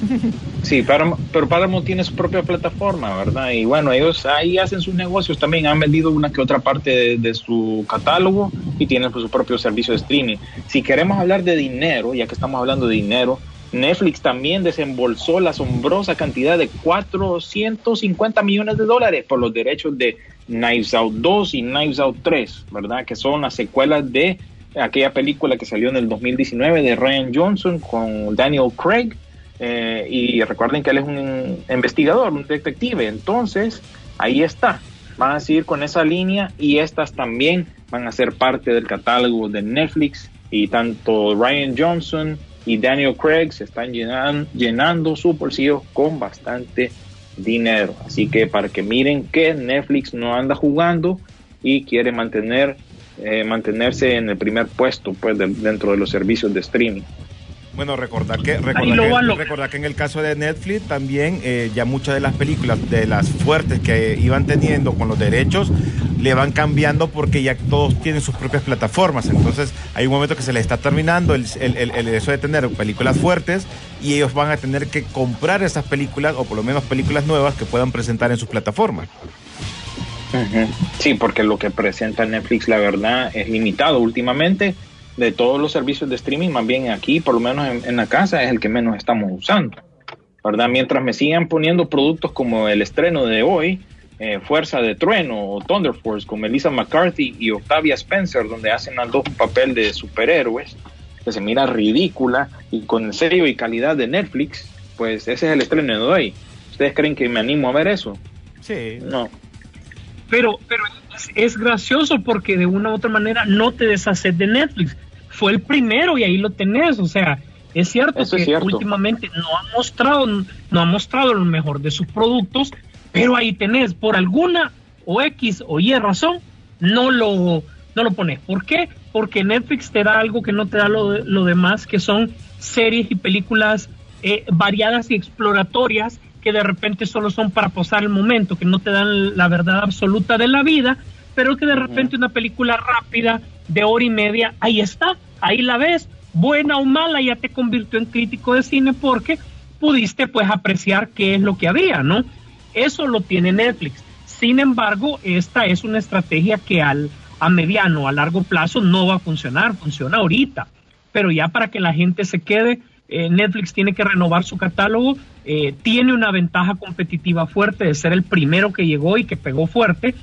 Sí, pero Paramount tiene su propia plataforma, ¿verdad? Y bueno, ellos ahí hacen sus negocios también, han vendido una que otra parte de, de su catálogo y tienen pues, su propio servicio de streaming. Si queremos hablar de dinero, ya que estamos hablando de dinero, Netflix también desembolsó la asombrosa cantidad de 450 millones de dólares por los derechos de Knives Out 2 y Knives Out 3, ¿verdad? Que son las secuelas de aquella película que salió en el 2019 de Ryan Johnson con Daniel Craig. Eh, y recuerden que él es un investigador, un detective. Entonces, ahí está. Van a seguir con esa línea y estas también van a ser parte del catálogo de Netflix. Y tanto Ryan Johnson y Daniel Craig se están llenan- llenando su bolsillo con bastante dinero. Así que para que miren que Netflix no anda jugando y quiere mantener eh, mantenerse en el primer puesto pues de- dentro de los servicios de streaming. Bueno, recordar que, recordar lo que, recordar que en el caso de Netflix también eh, ya muchas de las películas, de las fuertes que iban teniendo con los derechos, le van cambiando porque ya todos tienen sus propias plataformas. Entonces hay un momento que se les está terminando el, el- el- el eso de tener películas fuertes y ellos van a tener que comprar esas películas o por lo menos películas nuevas que puedan presentar en sus plataformas. Sí, porque lo que presenta Netflix, la verdad, es limitado últimamente. De todos los servicios de streaming, más bien aquí, por lo menos en, en la casa, es el que menos estamos usando. ¿Verdad? Mientras me sigan poniendo productos como el estreno de hoy, eh, Fuerza de Trueno o Thunder Force, con Melissa McCarthy y Octavia Spencer, donde hacen las dos un papel de superhéroes, que se mira ridícula, y con el sello y calidad de Netflix, pues ese es el estreno de hoy. ¿Ustedes creen que me animo a ver eso? Sí. No. Pero, pero es, es gracioso porque de una u otra manera no te deshaces de Netflix. Fue el primero y ahí lo tenés. O sea, es cierto Eso que es cierto. últimamente no ha mostrado, no ha mostrado lo mejor de sus productos, pero ahí tenés, por alguna o X o Y razón, no lo, no lo pones. ¿Por qué? Porque Netflix te da algo que no te da lo, de- lo demás, que son series y películas eh, variadas y exploratorias que de repente solo son para posar el momento, que no te dan la verdad absoluta de la vida, pero que de repente una película rápida de hora y media, ahí está, ahí la ves, buena o mala, ya te convirtió en crítico de cine porque pudiste pues apreciar qué es lo que había, ¿no? Eso lo tiene Netflix. Sin embargo, esta es una estrategia que al, a mediano, a largo plazo no va a funcionar, funciona ahorita, pero ya para que la gente se quede, eh, Netflix tiene que renovar su catálogo, eh, tiene una ventaja competitiva fuerte de ser el primero que llegó y que pegó fuerte,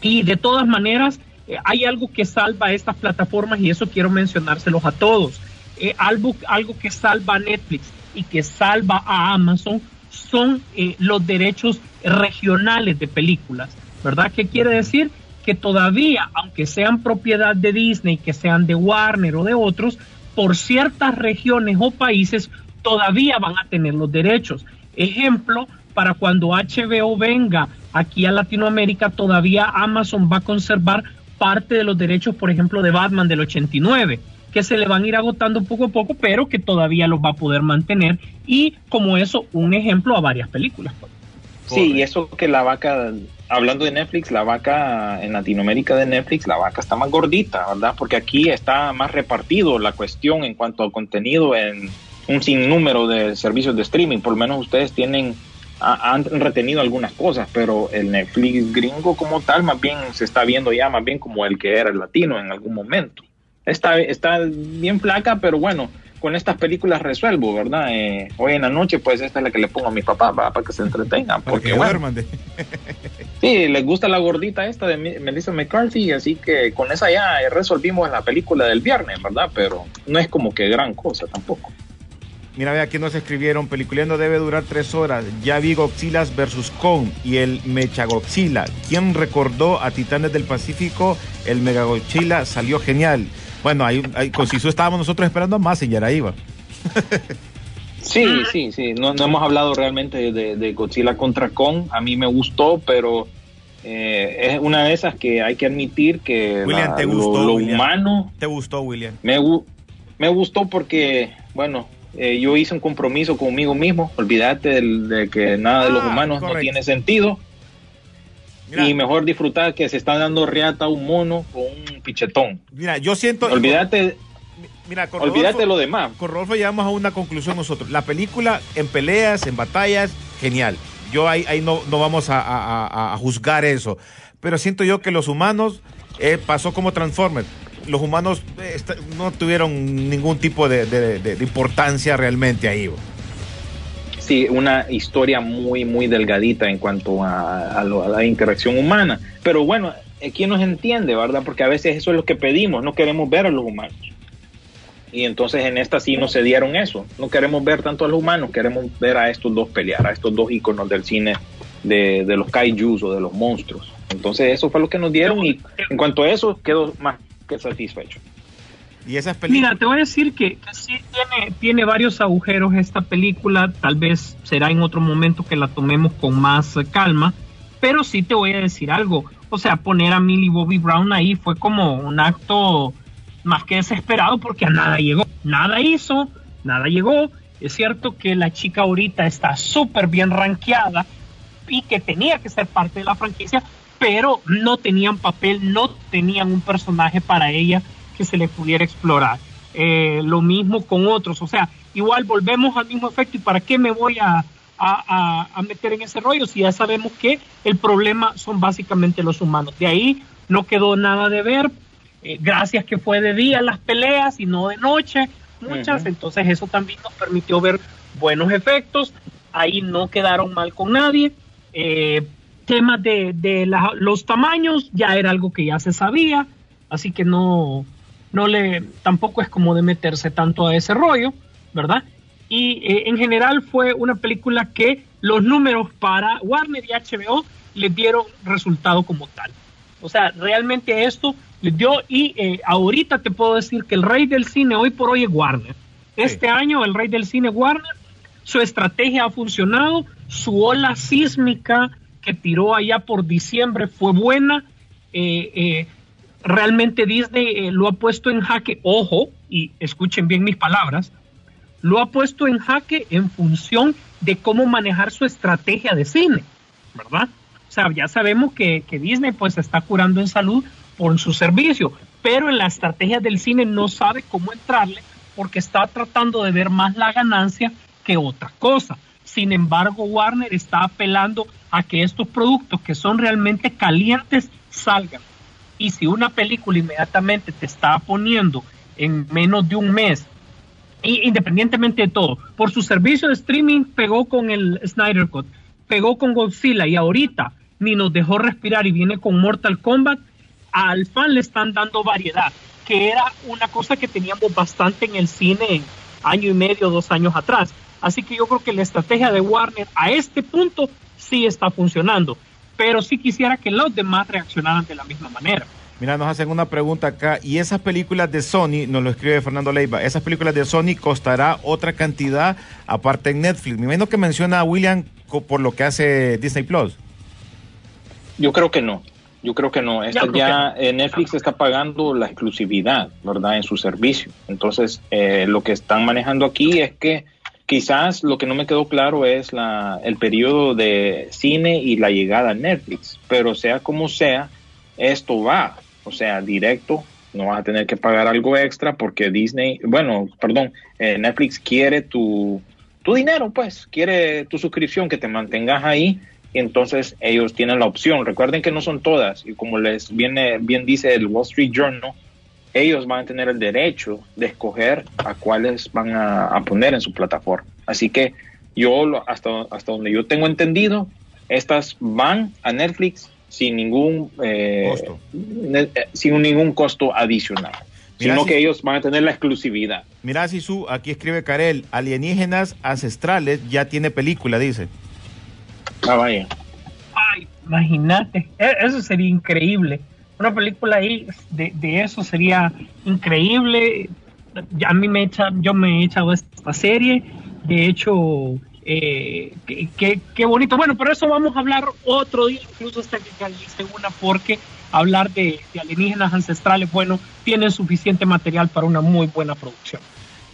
y de todas maneras, eh, hay algo que salva a estas plataformas y eso quiero mencionárselos a todos. Eh, algo, algo que salva a Netflix y que salva a Amazon son eh, los derechos regionales de películas, ¿verdad? ¿Qué quiere decir? Que todavía, aunque sean propiedad de Disney, que sean de Warner o de otros, por ciertas regiones o países todavía van a tener los derechos. Ejemplo, para cuando HBO venga aquí a Latinoamérica, todavía Amazon va a conservar parte de los derechos, por ejemplo, de Batman del 89. que se le van a ir agotando poco a poco, pero que todavía los va a poder mantener. Y como eso, un ejemplo a varias películas. Sí, y eso que la vaca, hablando de Netflix, la vaca en Latinoamérica de Netflix, la vaca está más gordita, ¿verdad? Porque aquí está más repartido la cuestión en cuanto a contenido en un sinnúmero de servicios de streaming. Por lo menos ustedes tienen, ha- han retenido algunas cosas, pero el Netflix gringo como tal, más bien se está viendo ya más bien como el que era el latino en algún momento. Está, está bien flaca, pero bueno, con estas películas resuelvo, ¿verdad? Eh, hoy en la noche, pues esta es la que le pongo a mi papá ¿va? para que se entretengan. Porque, que bueno, duerman Sí, les gusta la gordita esta de Melissa McCarthy, así que con esa ya resolvimos la película del viernes, ¿verdad? Pero no es como que gran cosa tampoco. Mira, ve aquí nos escribieron, peliculeando debe durar tres horas. Ya vi Godzillas versus Kong y el Mechagodzilla. ¿Quién recordó a Titanes del Pacífico? El Megagodzilla salió genial. Bueno, ahí, ahí con Sisu estábamos nosotros esperando más y ya era iba. Sí, sí, sí. No, no hemos hablado realmente de, de Godzilla contra Kong. A mí me gustó, pero eh, es una de esas que hay que admitir que William, la- ¿te lo- gustó, lo, William? humano ¿Te gustó, William? me, gu- me gustó porque, bueno, eh, yo hice un compromiso conmigo mismo. Olvídate del- de que nada de los Ah, humanos correcto. no tiene sentido. Mira, Y mejor disfrutar que se está dando riata a un mono con un pichetón. mira, yo siento... Olvídate, Mira, con olvídate Rodolfo- lo demás. con Rodolfo llegamos a una conclusión nosotros. La película en peleas, en batallas, genial. Yo ahí, ahí no, no vamos a, a- a- a juzgar eso. Pero siento yo que los humanos eh, pasó como Transformers. Los humanos eh, no tuvieron ningún tipo de, importancia realmente ahí. Sí, una historia muy, muy delgadita en cuanto a, la interacción humana. Pero bueno, eh, ¿quién nos entiende, verdad? Porque a veces eso es lo que pedimos, no queremos ver a los humanos. Y entonces en esta sí nos se dieron eso. No queremos ver tanto a los humanos, queremos ver a estos dos pelear, a estos dos íconos del cine de, de los kaijus o de los monstruos. Entonces eso fue lo que nos dieron y en cuanto a eso quedo más que satisfecho. Y esas Mira, películas... te voy a decir que, que sí tiene, tiene varios agujeros esta película, tal vez será en otro momento que la tomemos con más calma, pero sí te voy a decir algo, o sea, poner a Millie Bobby Brown ahí fue como un acto más que desesperado porque a nada llegó, nada hizo, nada llegó, es cierto que la chica ahorita está súper bien rankeada y que tenía que ser parte de la franquicia, pero no tenían papel, no tenían un personaje para ella que se le pudiera explorar. Eh, lo mismo con otros, o sea, igual volvemos al mismo efecto y para qué me voy a, a- a- meter en ese rollo si ya sabemos que el problema son básicamente los humanos. De ahí no quedó nada de ver, eh, gracias que fue de día las peleas y no de noche, muchas, entonces eso también nos permitió ver buenos efectos, ahí no quedaron mal con nadie. Eh, temas de, de la- los tamaños ya era algo que ya se sabía, así que no, no le, tampoco es como de meterse tanto a ese rollo, ¿verdad? Y eh, en general fue una película que los números para Warner y HBO les dieron resultado como tal. O sea, realmente esto les dio y eh, ahorita te puedo decir que el rey del cine hoy por hoy es Warner. Este año el rey del cine Warner, su estrategia ha funcionado, su ola sísmica que tiró allá por diciembre fue buena. eh, eh, realmente Disney eh, lo ha puesto en jaque, ojo, y escuchen bien mis palabras, lo ha puesto en jaque en función de cómo manejar su estrategia de cine, ¿verdad? O sea, ya sabemos que, que Disney pues está curando en salud por su servicio, pero en la estrategia del cine no sabe cómo entrarle porque está tratando de ver más la ganancia que otra cosa. Sin embargo, Warner está apelando a que estos productos que son realmente calientes salgan. Y si una película inmediatamente te está poniendo en menos de un mes, independientemente de todo, por su servicio de streaming pegó con el Snyder Cut, pegó con Godzilla y ahorita ni nos dejó respirar y viene con Mortal Kombat, al fan le están dando variedad, que era una cosa que teníamos bastante en el cine año y medio, dos años atrás. Así que yo creo que la estrategia de Warner a este punto sí está funcionando, pero sí quisiera que los demás reaccionaran de la misma manera. Mira, nos hacen una pregunta acá. Y esas películas de Sony, nos lo escribe Fernando Leiva, esas películas de Sony costará otra cantidad aparte en Netflix. Me imagino que menciona a William co- por lo que hace Disney Plus. Yo creo que no. Yo creo que no. Esta ya eh, Netflix está pagando la exclusividad, ¿verdad? En su servicio. Entonces, eh, lo que están manejando aquí es que quizás lo que no me quedó claro es la, el periodo de cine y la llegada a Netflix. Pero sea como sea, esto va, o sea, directo. No vas a tener que pagar algo extra porque Disney, bueno, perdón, eh, Netflix quiere tu, tu dinero, pues, quiere tu suscripción, que te mantengas ahí y entonces ellos tienen la opción. Recuerden que no son todas y como les viene bien dice el Wall Street Journal, ellos van a tener el derecho de escoger a cuáles van a, a poner en su plataforma. Así que yo lo- hasta hasta donde yo tengo entendido, estas van a Netflix sin ningún eh, Costo. ne- eh, sin ningún costo adicional, Mira, sino si- que ellos van a tener la exclusividad. Mira, Sisu, aquí escribe Karel, Alienígenas Ancestrales ya tiene película, dice. Ah, vaya. Ay, imagínate, e- eso sería increíble. Una película ahí de, de eso sería increíble. A mí me echa, yo me he echado esta serie. De hecho, eh, qué, bonito. Bueno, pero eso vamos a hablar otro día, incluso hasta que realicen una, porque hablar de, de alienígenas ancestrales, bueno, tienen suficiente material para una muy buena producción.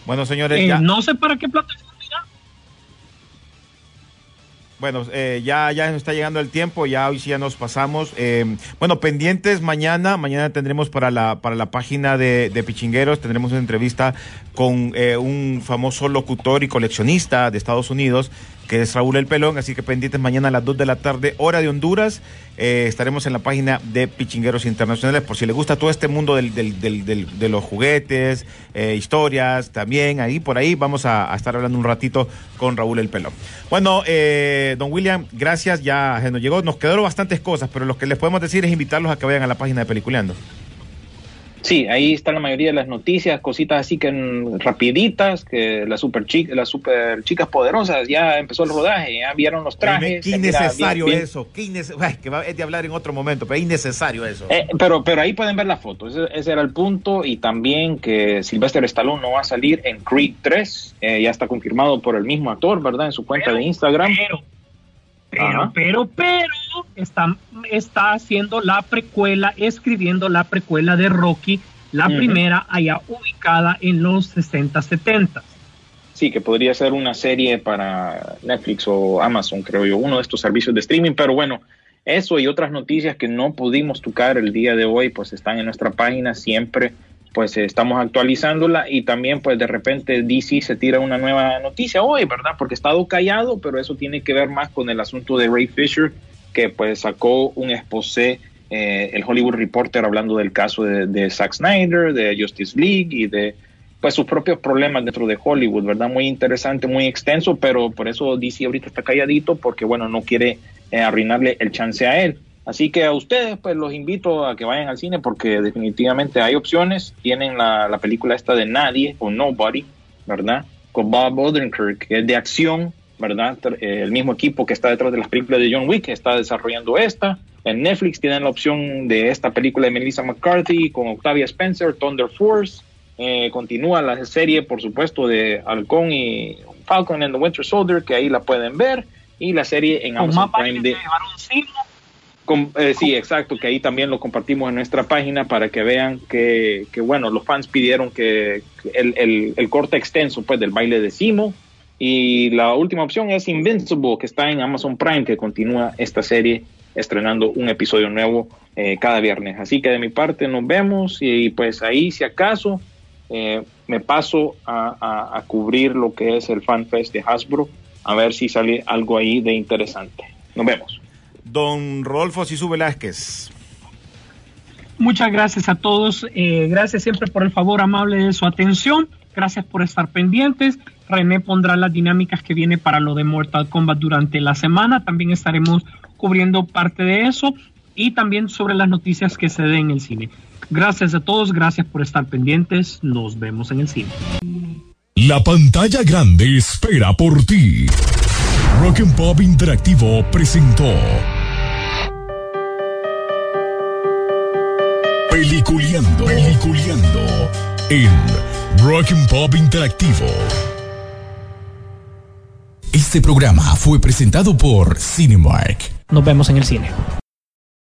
Bueno, señores, Eh, ya, no sé para qué plataforma. Bueno, eh, ya, ya nos está llegando el tiempo, ya hoy sí ya nos pasamos. Eh, bueno, pendientes mañana, mañana tendremos para la, para la página de, de Pichingueros, tendremos una entrevista con eh, un famoso locutor y coleccionista de Estados Unidos, que es Raúl El Pelón, así que pendientes mañana a las 2 de la tarde, hora de Honduras. Eh, estaremos en la página de Pichingueros Internacionales, por si les gusta todo este mundo del- de los juguetes, eh, historias, también ahí, por ahí, vamos a, a estar hablando un ratito con Raúl El Pelón. Bueno, eh, don William, gracias, ya se nos llegó, nos quedaron bastantes cosas, pero lo que les podemos decir es invitarlos a que vayan a la página de Peliculeando. Sí, ahí está la mayoría de las noticias, cositas así que rapiditas, que las super, chi- las super chicas poderosas ya empezó el rodaje, ya vieron los trajes. Qué mira innecesario bien- bien- eso, qué innece- ay, que va, es de hablar en otro momento, pero es innecesario eso. Eh, pero, pero ahí pueden ver la foto, ese, ese era el punto, y también que Sylvester Stallone no va a salir en Creed 3, eh, ya está confirmado por el mismo actor, ¿verdad? En su cuenta Pero- de Instagram. Pero, pero, Ajá. pero, pero, está, está haciendo la precuela, escribiendo la precuela de Rocky, la primera allá ubicada en los 60, 70. Sí, que podría ser una serie para Netflix o Amazon, creo yo, uno de estos servicios de streaming, pero bueno, eso y otras noticias que no pudimos tocar el día de hoy, pues están en nuestra página siempre, pues estamos actualizándola y también pues de repente DC se tira una nueva noticia hoy, ¿verdad? Porque ha estado callado, pero eso tiene que ver más con el asunto de Ray Fisher, que pues sacó un exposé, eh, el Hollywood Reporter hablando del caso de, de Zack Snyder, de Justice League y de pues sus propios problemas dentro de Hollywood, ¿verdad? Muy interesante, muy extenso, pero por eso DC ahorita está calladito porque, bueno, no quiere eh, arruinarle el chance a él. Así que a ustedes, pues los invito a que vayan al cine porque definitivamente hay opciones. Tienen la, la película esta de Nadie o Nobody, ¿verdad? Con Bob Odenkirk, que es de acción, ¿verdad? Eh, el mismo equipo que está detrás de las películas de John Wick está desarrollando esta. En Netflix tienen la opción de esta película de Melissa McCarthy con Octavia Spencer, Thunder Force. Eh, continúa la serie, por supuesto, de Halcón y Falcon and the Winter Soldier, que ahí la pueden ver. Y la serie en Amazon Prime de... Com- eh, sí, exacto, que ahí también lo compartimos en nuestra página para que vean que, que, bueno, los fans pidieron que, que el, el, el corte extenso pues del baile de Simo y la última opción es Invincible que está en Amazon Prime que continúa esta serie estrenando un episodio nuevo eh, cada viernes. Así que de mi parte nos vemos y pues ahí si acaso eh, me paso a, a- a cubrir lo que es el Fan Fest de Hasbro a ver si sale algo ahí de interesante. Nos vemos. Don Rodolfo Sisu Velázquez. Muchas gracias a todos. eh, gracias siempre por el favor amable de su atención. Gracias por estar pendientes. René pondrá las dinámicas que viene para lo de Mortal Kombat durante la semana. También estaremos cubriendo parte de eso y también sobre las noticias que se den en el cine. Gracias a todos, gracias por estar pendientes. Nos vemos en el cine. La pantalla grande espera por ti. Rock and Pop Interactivo presentó Peliculeando, en Rock and Pop Interactivo. Este programa fue presentado por Cinemark. Nos vemos en el cine.